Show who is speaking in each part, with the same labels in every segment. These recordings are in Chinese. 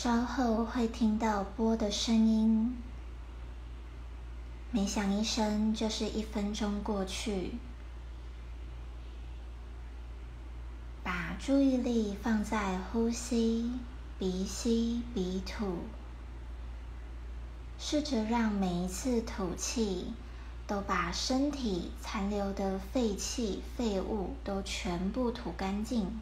Speaker 1: 稍后会听到波的声音，每响一声就是一分钟过去。把注意力放在呼吸，鼻吸鼻吐，试着让每一次吐气都把身体残留的废气、废物都全部吐干净。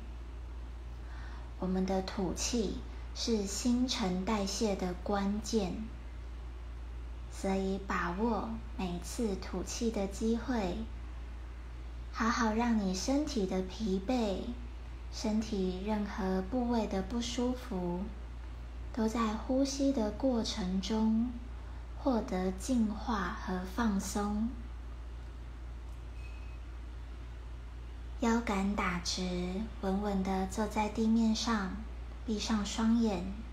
Speaker 1: 我们的吐气。是新陈代谢的关键，所以把握每次吐气的机会，好好让你身体的疲惫、身体任何部位的不舒服，都在呼吸的过程中获得净化和放松。腰杆打直，稳稳的坐在地面上。闭上双眼。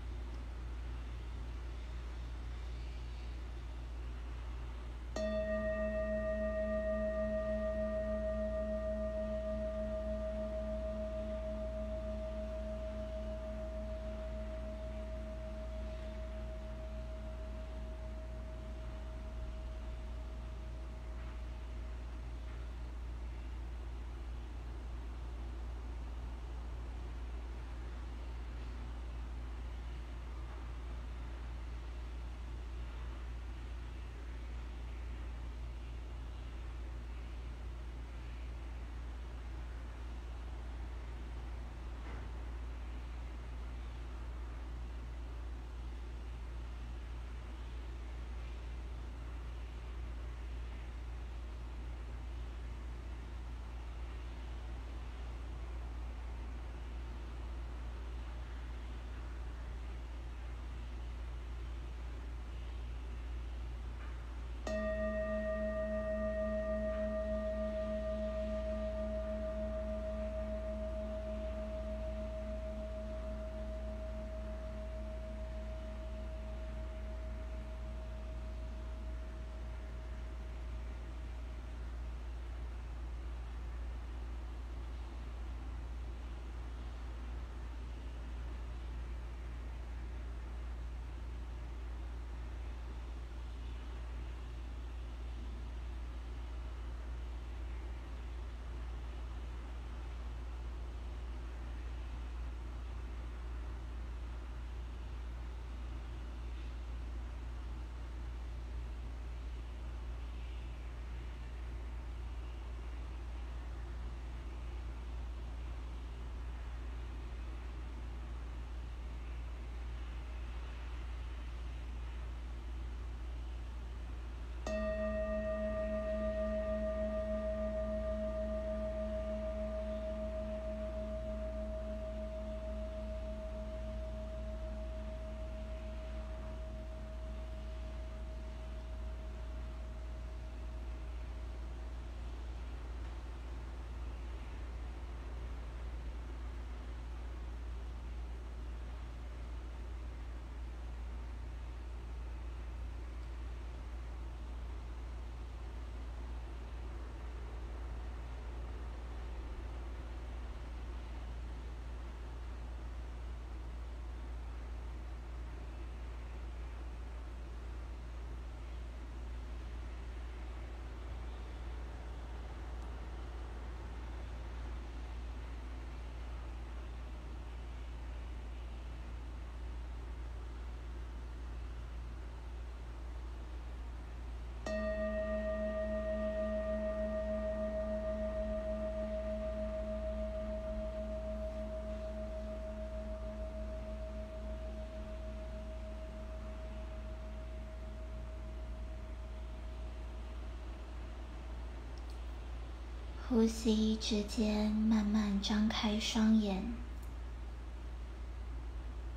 Speaker 1: 呼吸之间，慢慢张开双眼，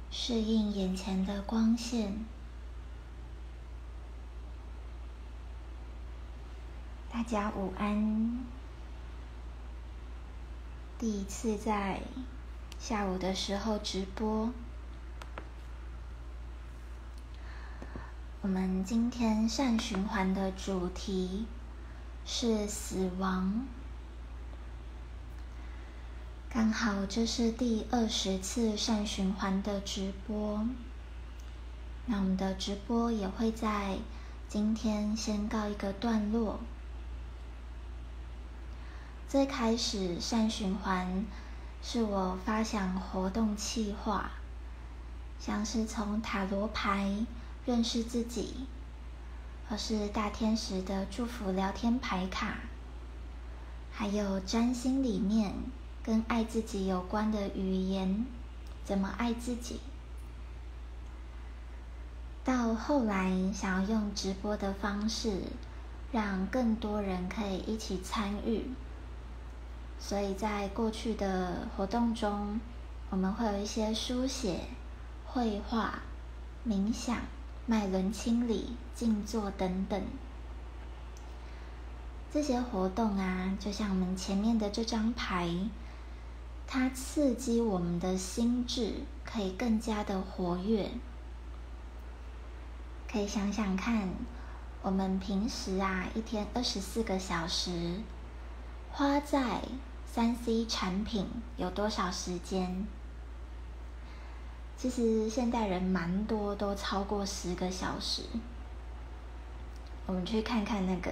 Speaker 1: 适应眼前的光线。大家午安。第一次在下午的时候直播。我们今天善循环的主题是死亡。刚好这是第二十次善循环的直播，那我们的直播也会在今天先告一个段落。最开始善循环是我发想活动企划，像是从塔罗牌认识自己，或是大天使的祝福聊天牌卡，还有占星里面跟爱自己有关的语言，怎么爱自己。到后来想要用直播的方式，让更多人可以一起参与。所以在过去的活动中，我们会有一些书写、绘画、冥想、脉轮清理、静坐等等。这些活动啊，就像我们前面的这张牌，它刺激我们的心智，可以更加的活跃。可以想想看，我们平时啊，一天二十四个小时。花在三 C 产品有多少时间？其实现代人蛮多都超过十个小时。我们去看看那个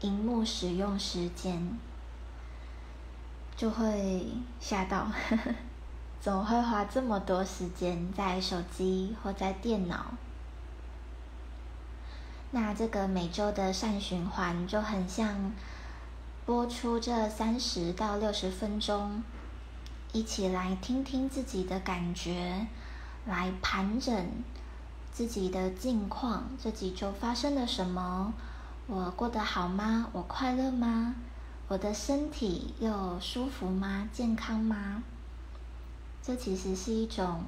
Speaker 1: 荧幕使用时间，就会吓到，怎么会花这么多时间在手机或在电脑？那这个每周的善循环就很像。播出这三十到六十分钟，一起来听听自己的感觉，来盘整自己的近况。这几周发生了什么？我过得好吗？我快乐吗？我的身体又舒服吗？健康吗？这其实是一种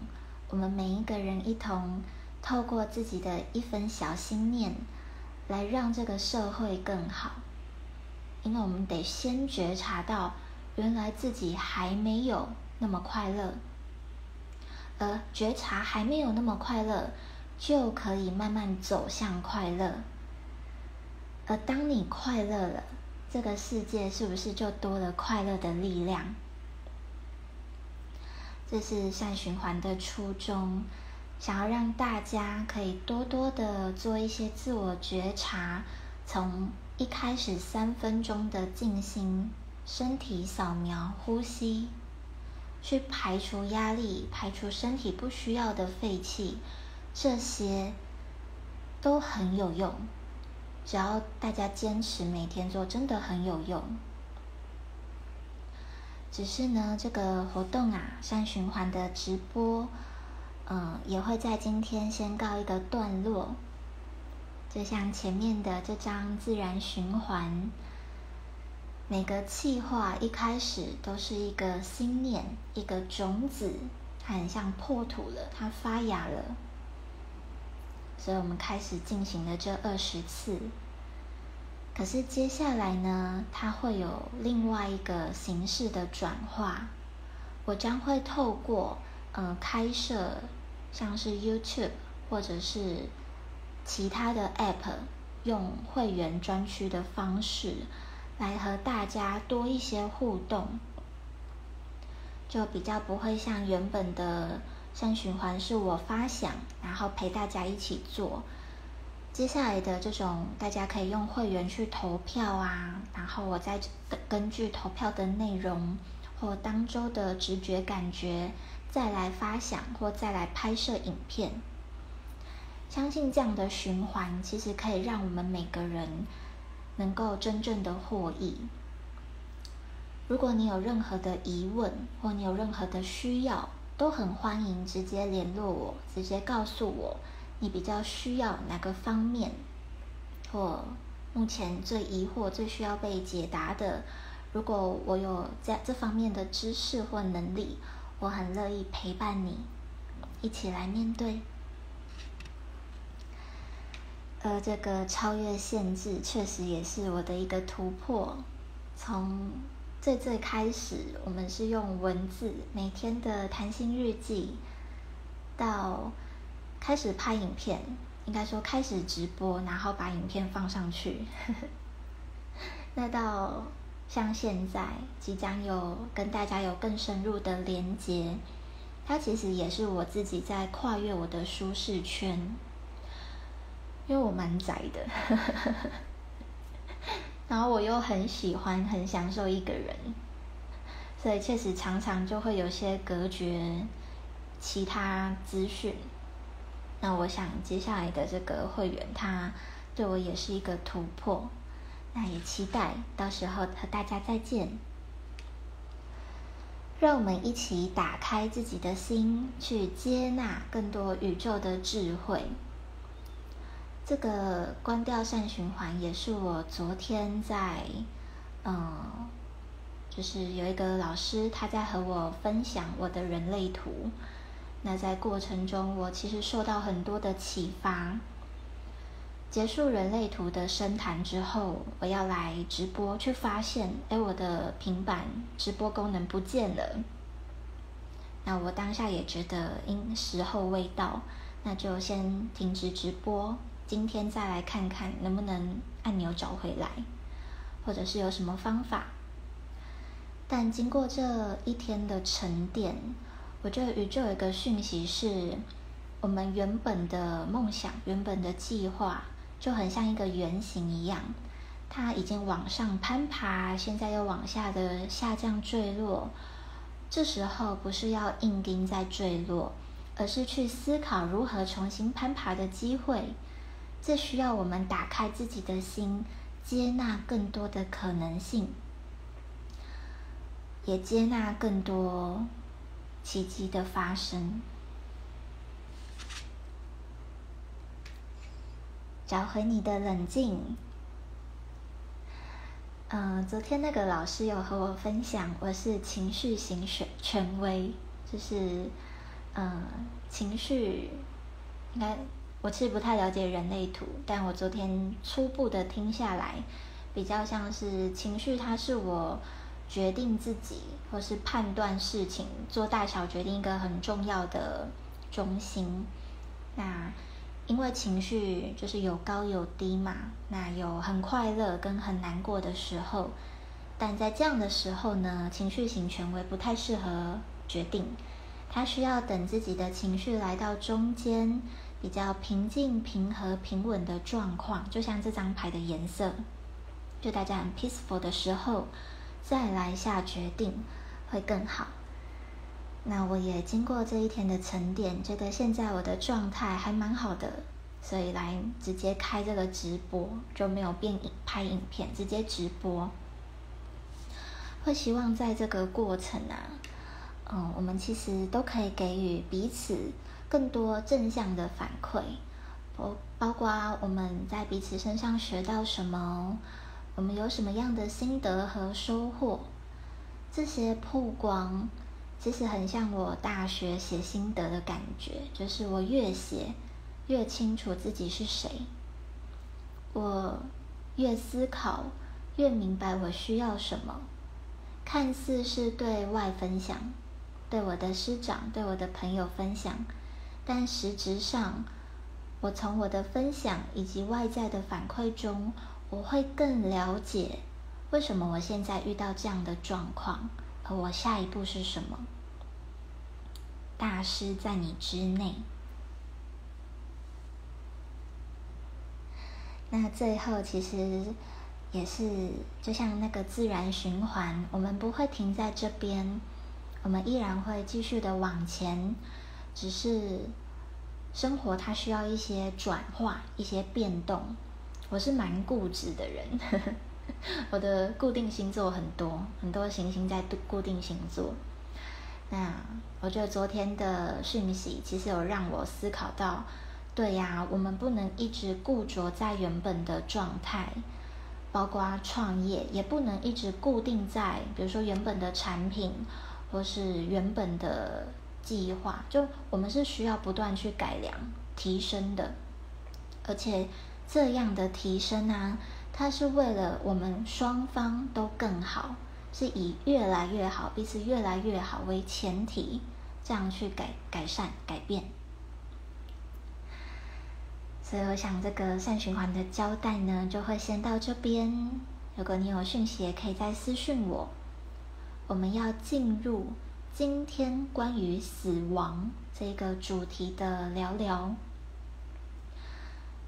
Speaker 1: 我们每一个人一同透过自己的一份小心念，来让这个社会更好。因为我们得先觉察到，原来自己还没有那么快乐，而觉察还没有那么快乐，就可以慢慢走向快乐。而当你快乐了，这个世界是不是就多了快乐的力量？这是善循环的初衷，想要让大家可以多多的做一些自我觉察，从。一开始三分钟的静心，身体扫描、呼吸，去排除压力，排除身体不需要的废气，这些都很有用。只要大家坚持每天做，真的很有用。只是呢，这个活动啊，三循环的直播，嗯，也会在今天先告一个段落。就像前面的这张自然循环，每个气化一开始都是一个心念，一个种子，它很像破土了，它发芽了。所以我们开始进行了这二十次。可是接下来呢，它会有另外一个形式的转化。我将会透过嗯开设像是 YouTube 或者是。其他的 App 用会员专区的方式来和大家多一些互动，就比较不会像原本的善循环是我发想，然后陪大家一起做。接下来的这种，大家可以用会员去投票啊，然后我再根据投票的内容或当周的直觉感觉，再来发想或再来拍摄影片。相信这样的循环，其实可以让我们每个人能够真正的获益。如果你有任何的疑问，或你有任何的需要，都很欢迎直接联络我，直接告诉我你比较需要哪个方面，或目前最疑惑、最需要被解答的。如果我有在这方面的知识或能力，我很乐意陪伴你，一起来面对。呃，这个超越限制确实也是我的一个突破。从最最开始，我们是用文字每天的谈心日记，到开始拍影片，应该说开始直播，然后把影片放上去。那到像现在，即将有跟大家有更深入的连接，它其实也是我自己在跨越我的舒适圈。因为我蛮宅的，然后我又很喜欢、很享受一个人，所以确实常常就会有些隔绝其他资讯。那我想接下来的这个会员，他对我也是一个突破，那也期待到时候和大家再见。让我们一起打开自己的心，去接纳更多宇宙的智慧。这个关掉善循环也是我昨天在，嗯，就是有一个老师他在和我分享我的人类图。那在过程中，我其实受到很多的启发。结束人类图的深谈之后，我要来直播，却发现，哎，我的平板直播功能不见了。那我当下也觉得因时候未到，那就先停止直播。今天再来看看能不能按钮找回来，或者是有什么方法。但经过这一天的沉淀，我觉得宇宙有一个讯息是：我们原本的梦想、原本的计划，就很像一个圆形一样，它已经往上攀爬，现在又往下的下降坠落。这时候不是要硬盯在坠落，而是去思考如何重新攀爬的机会。这需要我们打开自己的心，接纳更多的可能性，也接纳更多奇迹的发生，找回你的冷静。嗯，昨天那个老师有和我分享，我是情绪型权权威，就是嗯，情绪应该。我其实不太了解人类图，但我昨天初步的听下来，比较像是情绪，它是我决定自己或是判断事情、做大小决定一个很重要的中心。那因为情绪就是有高有低嘛，那有很快乐跟很难过的时候，但在这样的时候呢，情绪型权威不太适合决定，他需要等自己的情绪来到中间。比较平静、平和、平稳的状况，就像这张牌的颜色，就大家很 peaceful 的时候，再来下决定会更好。那我也经过这一天的沉淀，觉得现在我的状态还蛮好的，所以来直接开这个直播，就没有变影拍影片，直接直播。会希望在这个过程啊，嗯，我们其实都可以给予彼此。更多正向的反馈，包包括我们在彼此身上学到什么，我们有什么样的心得和收获，这些曝光其实很像我大学写心得的感觉，就是我越写越清楚自己是谁，我越思考越明白我需要什么，看似是对外分享，对我的师长、对我的朋友分享。但实质上，我从我的分享以及外在的反馈中，我会更了解为什么我现在遇到这样的状况，而我下一步是什么。大师在你之内。那最后其实也是就像那个自然循环，我们不会停在这边，我们依然会继续的往前。只是生活它需要一些转化、一些变动。我是蛮固执的人，我的固定星座很多，很多行星在固定星座。那我觉得昨天的讯息其实有让我思考到，对呀，我们不能一直固着在原本的状态，包括创业也不能一直固定在，比如说原本的产品或是原本的。计划就我们是需要不断去改良、提升的，而且这样的提升呢，它是为了我们双方都更好，是以越来越好、彼此越来越好为前提，这样去改改善、改变。所以我想这个善循环的交代呢，就会先到这边。如果你有讯息，也可以再私讯我。我们要进入。今天关于死亡这个主题的聊聊，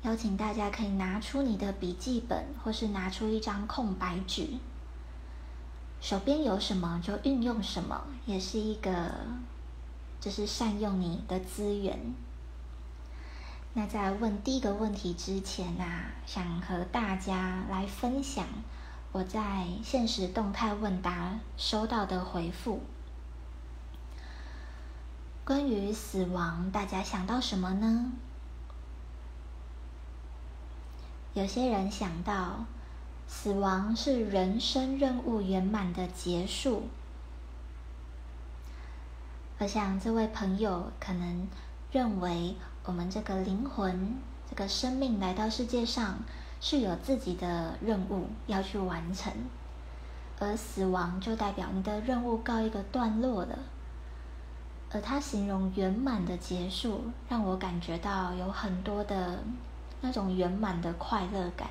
Speaker 1: 邀请大家可以拿出你的笔记本，或是拿出一张空白纸，手边有什么就运用什么，也是一个就是善用你的资源。那在问第一个问题之前啊，想和大家来分享我在现实动态问答收到的回复。关于死亡，大家想到什么呢？有些人想到，死亡是人生任务圆满的结束。我想这位朋友可能认为，我们这个灵魂、这个生命来到世界上是有自己的任务要去完成，而死亡就代表你的任务告一个段落了。而他形容圆满的结束，让我感觉到有很多的。那种圆满的快乐感，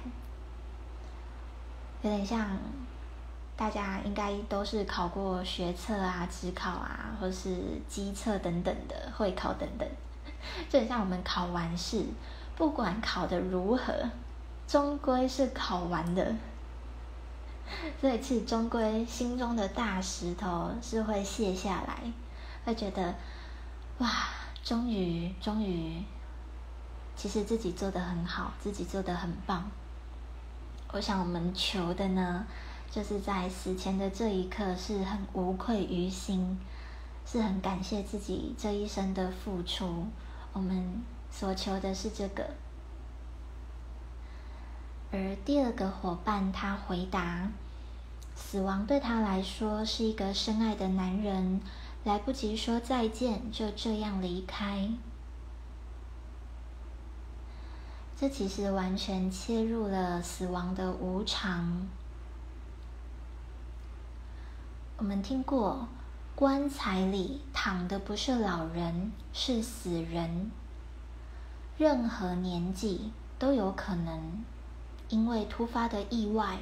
Speaker 1: 有点像大家应该都是考过学测啊、职考啊，或是机测等等的会考等等，就很像我们考完试，不管考的如何，终归是考完的。所以，其实终归心中的大石头是会卸下来，会觉得哇，终于，终于。其实自己做的很好，自己做的很棒。我想我们求的呢，就是在死前的这一刻是很无愧于心，是很感谢自己这一生的付出。我们所求的是这个。而第二个伙伴他回答：死亡对他来说是一个深爱的男人，来不及说再见，就这样离开。这其实完全切入了死亡的无常。我们听过，棺材里躺的不是老人，是死人。任何年纪都有可能因为突发的意外，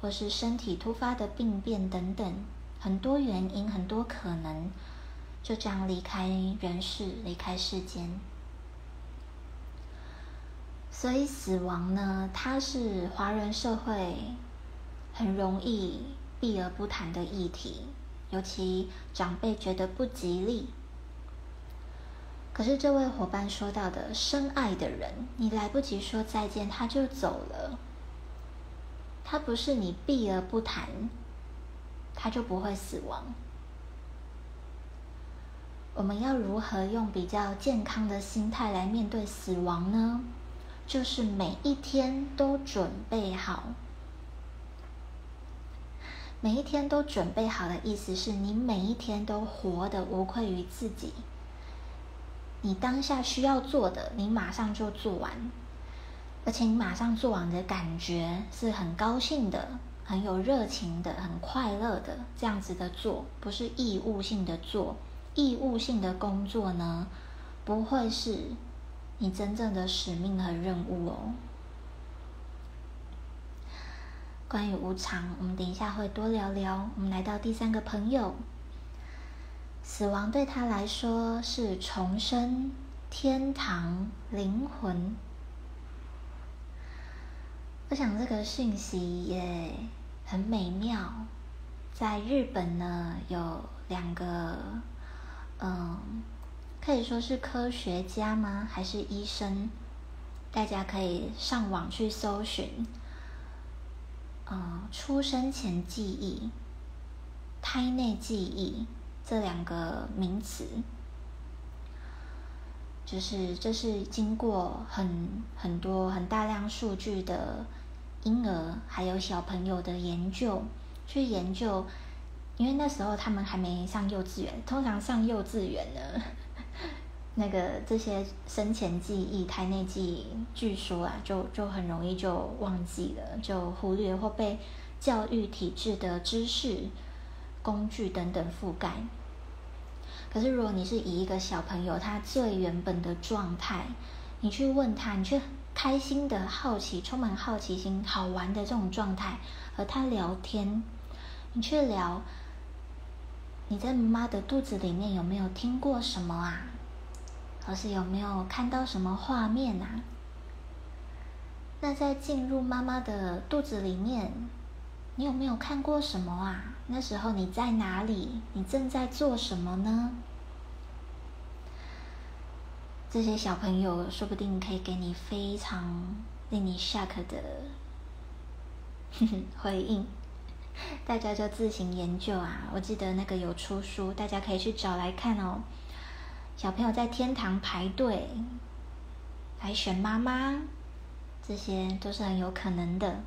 Speaker 1: 或是身体突发的病变等等，很多原因，很多可能，就这样离开人世，离开世间。所以死亡呢，它是华人社会很容易避而不谈的议题，尤其长辈觉得不吉利。可是这位伙伴说到的深爱的人，你来不及说再见，他就走了。他不是你避而不谈，他就不会死亡。我们要如何用比较健康的心态来面对死亡呢？就是每一天都准备好，每一天都准备好的意思是你每一天都活得无愧于自己。你当下需要做的，你马上就做完，而且你马上做完的感觉是很高兴的、很有热情的、很快乐的这样子的做，不是义务性的做。义务性的工作呢，不会是。你真正的使命和任务哦。关于无常，我们等一下会多聊聊。我们来到第三个朋友，死亡对他来说是重生、天堂、灵魂。我想这个讯息也很美妙。在日本呢，有两个，嗯。可以说是科学家吗？还是医生？大家可以上网去搜寻，嗯，出生前记忆、胎内记忆这两个名词，就是这是经过很很多很大量数据的婴儿还有小朋友的研究去研究，因为那时候他们还没上幼稚园，通常上幼稚园呢。那个这些生前记忆、胎内记忆，据说啊，就就很容易就忘记了，就忽略或被教育体制的知识、工具等等覆盖。可是，如果你是以一个小朋友他最原本的状态，你去问他，你去开心的、好奇、充满好奇心、好玩的这种状态和他聊天，你去聊，你在妈妈的肚子里面有没有听过什么啊？或是有没有看到什么画面啊？那在进入妈妈的肚子里面，你有没有看过什么啊？那时候你在哪里？你正在做什么呢？这些小朋友说不定可以给你非常令你 shock 的 回应，大家就自行研究啊！我记得那个有出书，大家可以去找来看哦。小朋友在天堂排队来选妈妈，这些都是很有可能的。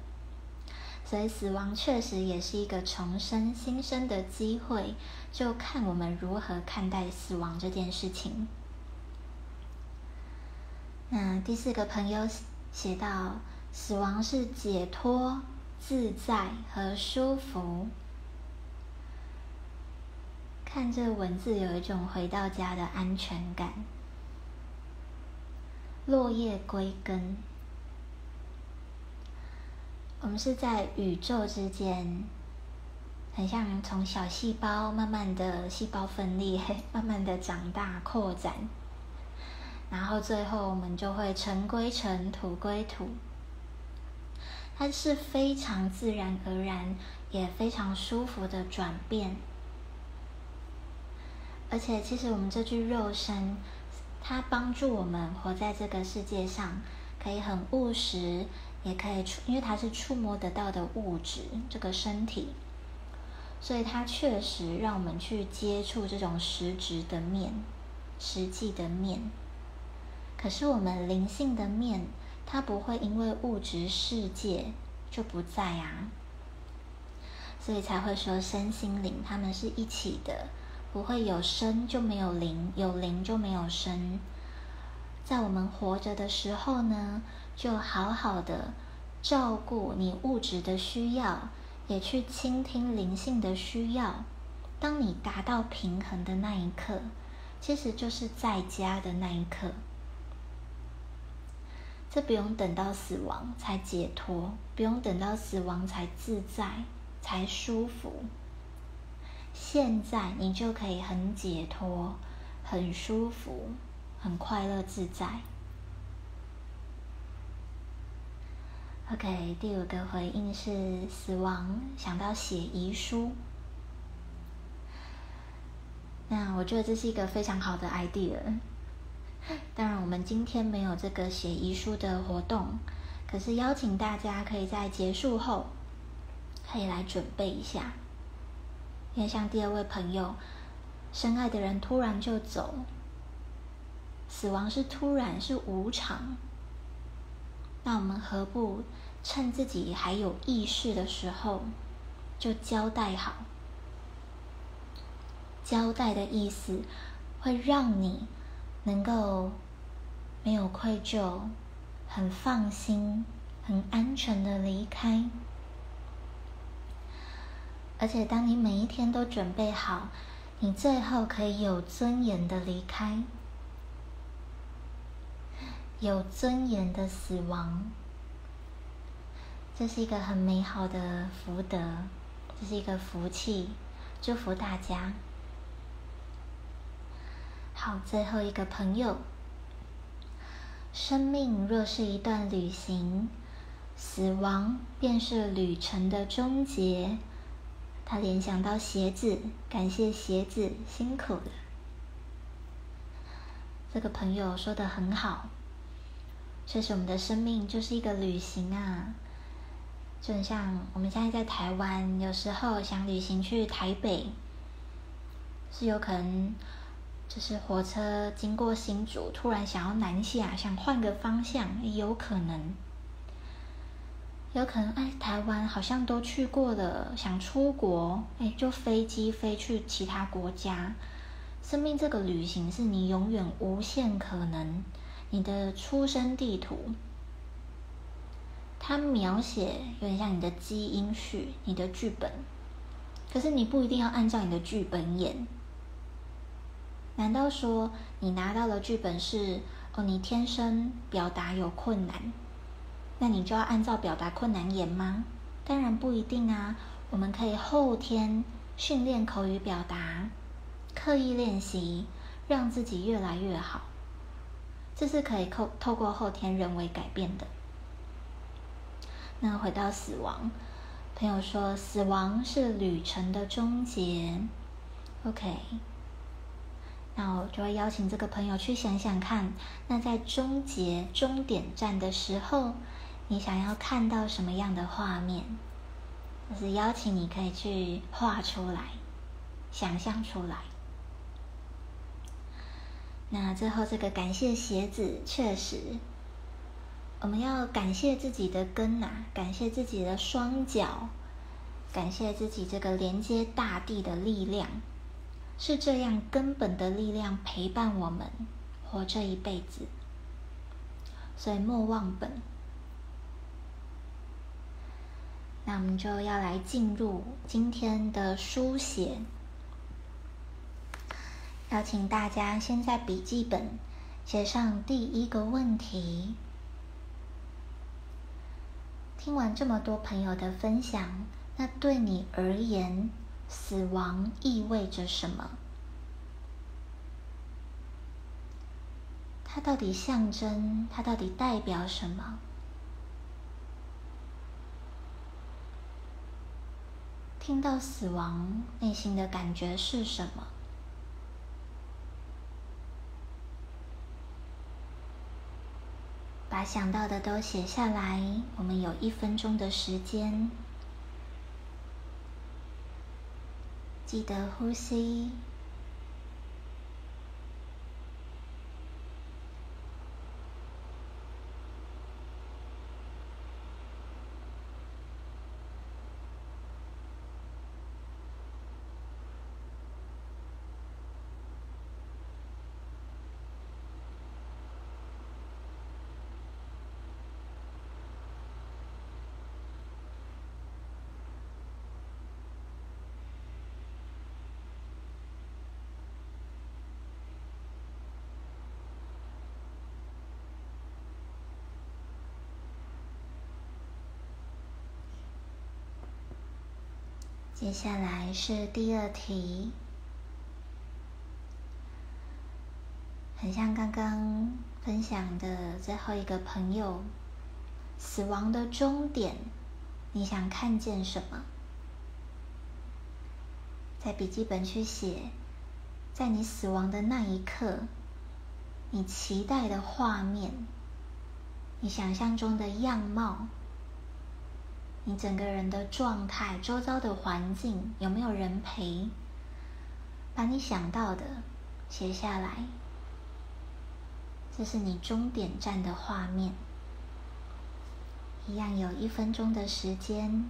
Speaker 1: 所以死亡确实也是一个重生新生的机会，就看我们如何看待死亡这件事情。那第四个朋友写到，死亡是解脱、自在和舒服。看这文字，有一种回到家的安全感。落叶归根，我们是在宇宙之间，很像从小细胞慢慢的细胞分裂，慢慢的长大扩展。然后最后我们就会尘归尘，土归土。它是非常自然而然，也非常舒服的转变。而且，其实我们这具肉身，它帮助我们活在这个世界上，可以很务实，也可以触，因为它是触摸得到的物质，这个身体，所以它确实让我们去接触这种实质的面，实际的面。可是我们灵性的面，它不会因为物质世界就不在啊，所以才会说身心灵他们是一起的，不会有生就没有灵，有灵就没有生。在我们活着的时候呢，就好好的照顾你物质的需要，也去倾听灵性的需要。当你达到平衡的那一刻，其实就是在家的那一刻。这不用等到死亡才解脱，不用等到死亡才自在、才舒服。现在你就可以很解脱、很舒服、很快乐自在。OK，第五个回应是死亡，想到写遗书。那我觉得这是一个非常好的 idea。当然，我们今天没有这个写遗书的活动，可是邀请大家可以在结束后，可以来准备一下。因为像第二位朋友，深爱的人突然就走，死亡是突然，是无常。那我们何不趁自己还有意识的时候，就交代好？交代的意思会让你。能够没有愧疚，很放心、很安全的离开，而且当你每一天都准备好，你最后可以有尊严的离开，有尊严的死亡，这是一个很美好的福德，这是一个福气，祝福大家。好，最后一个朋友。生命若是一段旅行，死亡便是旅程的终结。他联想到鞋子，感谢鞋子辛苦了。这个朋友说的很好，确实我们的生命就是一个旅行啊，就很像我们现在在台湾，有时候想旅行去台北，是有可能。就是火车经过新竹，突然想要南下，想换个方向，有可能，有可能。哎，台湾好像都去过了，想出国，哎，就飞机飞去其他国家。生命这个旅行是你永远无限可能，你的出生地图，它描写有点像你的基因序，你的剧本。可是你不一定要按照你的剧本演。难道说你拿到了剧本是哦？你天生表达有困难，那你就要按照表达困难演吗？当然不一定啊。我们可以后天训练口语表达，刻意练习，让自己越来越好。这是可以透透过后天人为改变的。那回到死亡，朋友说死亡是旅程的终结。OK，那我就会邀请这个朋友去想想看，那在终结终点站的时候，你想要看到什么样的画面？就是邀请你可以去画出来，想象出来。那最后这个感谢鞋子，确实，我们要感谢自己的根呐，感谢自己的双脚，感谢自己这个连接大地的力量，是这样根本的力量陪伴我们活这一辈子，所以莫忘本。那我们就要来进入今天的书写。邀请大家先在笔记本写上第一个问题。听完这么多朋友的分享，那对你而言，死亡意味着什么？它到底象征？它到底代表什么？听到死亡，内心的感觉是什么？把想到的都写下来。我们有一分钟的时间，记得呼吸。接下来是第二题，很像刚刚分享的最后一个朋友，死亡的终点，你想看见什么？在笔记本去写，在你死亡的那一刻，你期待的画面，你想象中的样貌。你整个人的状态，周遭的环境有没有人陪？把你想到的写下来，这是你终点站的画面。一样有一分钟的时间。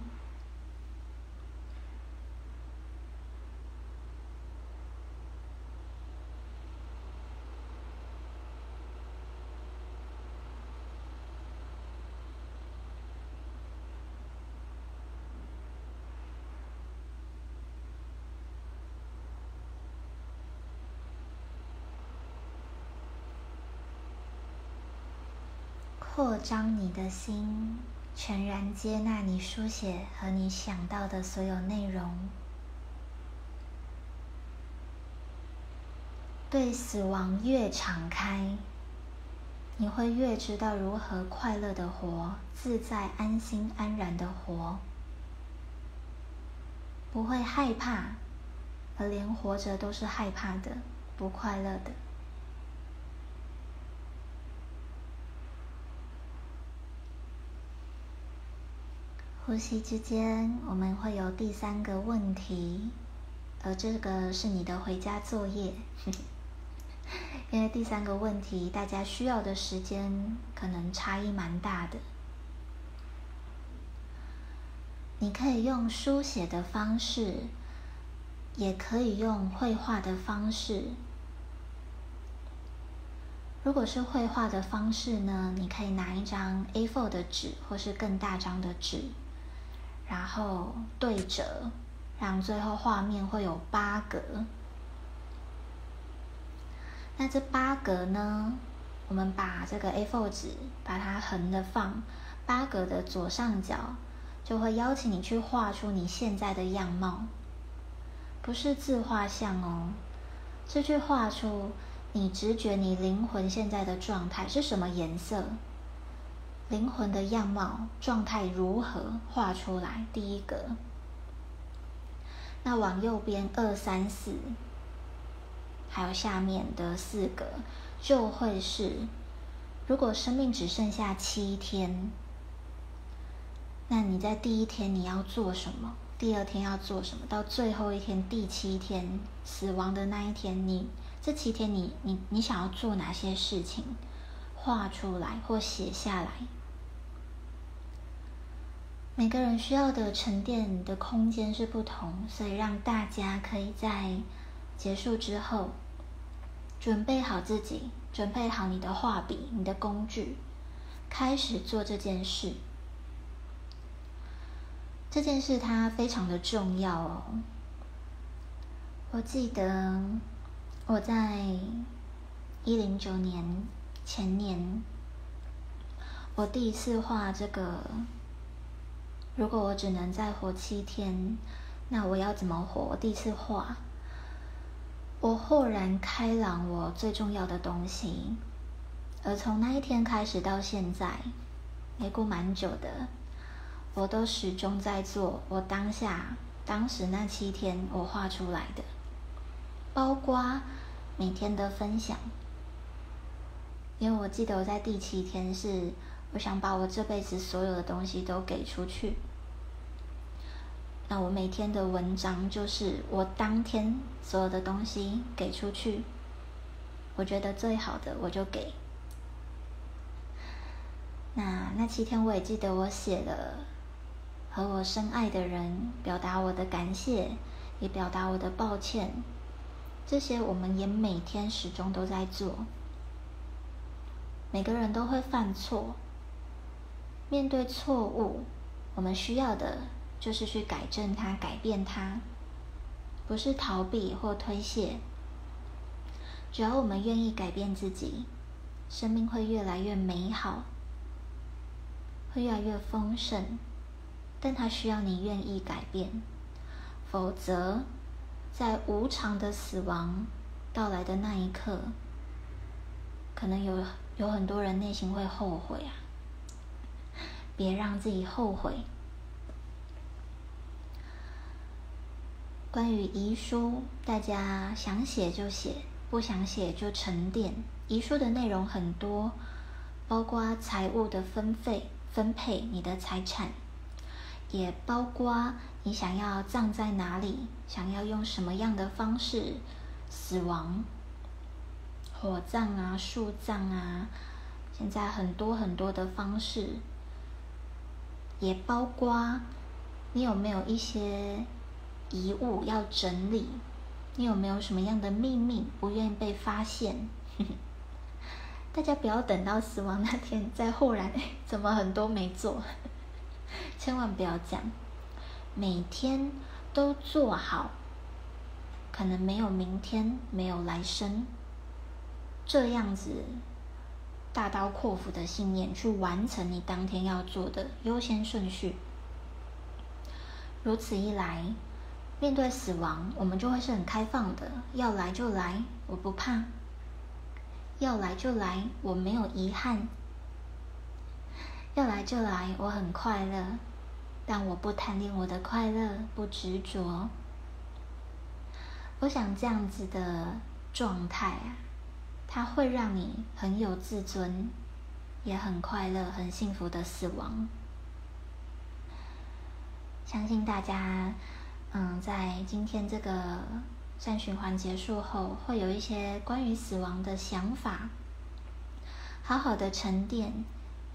Speaker 1: 扩张你的心，全然接纳你书写和你想到的所有内容。对死亡越敞开，你会越知道如何快乐的活，自在、安心、安然的活，不会害怕，而连活着都是害怕的、不快乐的。呼吸之间，我们会有第三个问题，而这个是你的回家作业，因为第三个问题大家需要的时间可能差异蛮大的。你可以用书写的方式，也可以用绘画的方式。如果是绘画的方式呢，你可以拿一张 A4 的纸，或是更大张的纸。然后对折，让最后画面会有八格。那这八格呢？我们把这个 A4 纸把它横的放，八格的左上角就会邀请你去画出你现在的样貌，不是自画像哦，是去画出你直觉、你灵魂现在的状态是什么颜色？灵魂的样貌状态如何画出来。第一个，那往右边二三四，还有下面的四个，就会是，如果生命只剩下七天，那你在第一天你要做什么？第二天要做什么？到最后一天，第七天死亡的那一天，你这七天你你你想要做哪些事情？画出来或写下来。每个人需要的沉淀的空间是不同，所以让大家可以在结束之后，准备好自己，准备好你的画笔、你的工具，开始做这件事。这件事它非常的重要哦。我记得我在一零九年前年，我第一次画这个。如果我只能再活七天，那我要怎么活？第一次画，我豁然开朗，我最重要的东西。而从那一天开始到现在，也过蛮久的，我都始终在做我当下、当时那七天我画出来的，包括每天的分享。因为我记得我在第七天是，我想把我这辈子所有的东西都给出去。那我每天的文章就是我当天所有的东西给出去，我觉得最好的我就给。那那七天我也记得我写了和我深爱的人表达我的感谢，也表达我的抱歉，这些我们也每天始终都在做。每个人都会犯错，面对错误，我们需要的。就是去改正它、改变它，不是逃避或推卸。只要我们愿意改变自己，生命会越来越美好，会越来越丰盛。但它需要你愿意改变，否则，在无常的死亡到来的那一刻，可能有有很多人内心会后悔啊！别让自己后悔。关于遗书，大家想写就写，不想写就沉淀。遗书的内容很多，包括财务的分配、分配你的财产，也包括你想要葬在哪里，想要用什么样的方式死亡，火葬啊、树葬啊，现在很多很多的方式，也包括你有没有一些。遗物要整理，你有没有什么样的秘密不愿意被发现？大家不要等到死亡那天再忽然怎么很多没做，千万不要这样，每天都做好，可能没有明天，没有来生，这样子大刀阔斧的信念去完成你当天要做的优先顺序，如此一来。面对死亡，我们就会是很开放的，要来就来，我不怕；要来就来，我没有遗憾；要来就来，我很快乐，但我不贪恋我的快乐，不执着。我想这样子的状态啊，它会让你很有自尊，也很快乐、很幸福的死亡。相信大家。嗯，在今天这个善循环结束后，会有一些关于死亡的想法，好好的沉淀，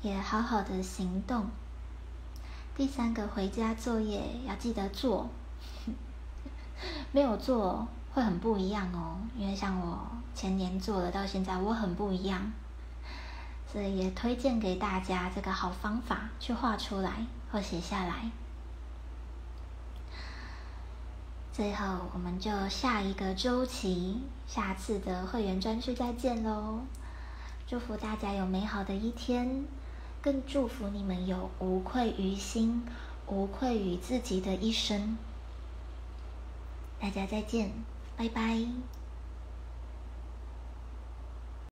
Speaker 1: 也好好的行动。第三个回家作业要记得做，没有做会很不一样哦。因为像我前年做了，到现在我很不一样，所以也推荐给大家这个好方法，去画出来或写下来。最后，我们就下一个周期，下次的会员专区再见喽！祝福大家有美好的一天，更祝福你们有无愧于心、无愧于自己的一生。大家再见，拜拜。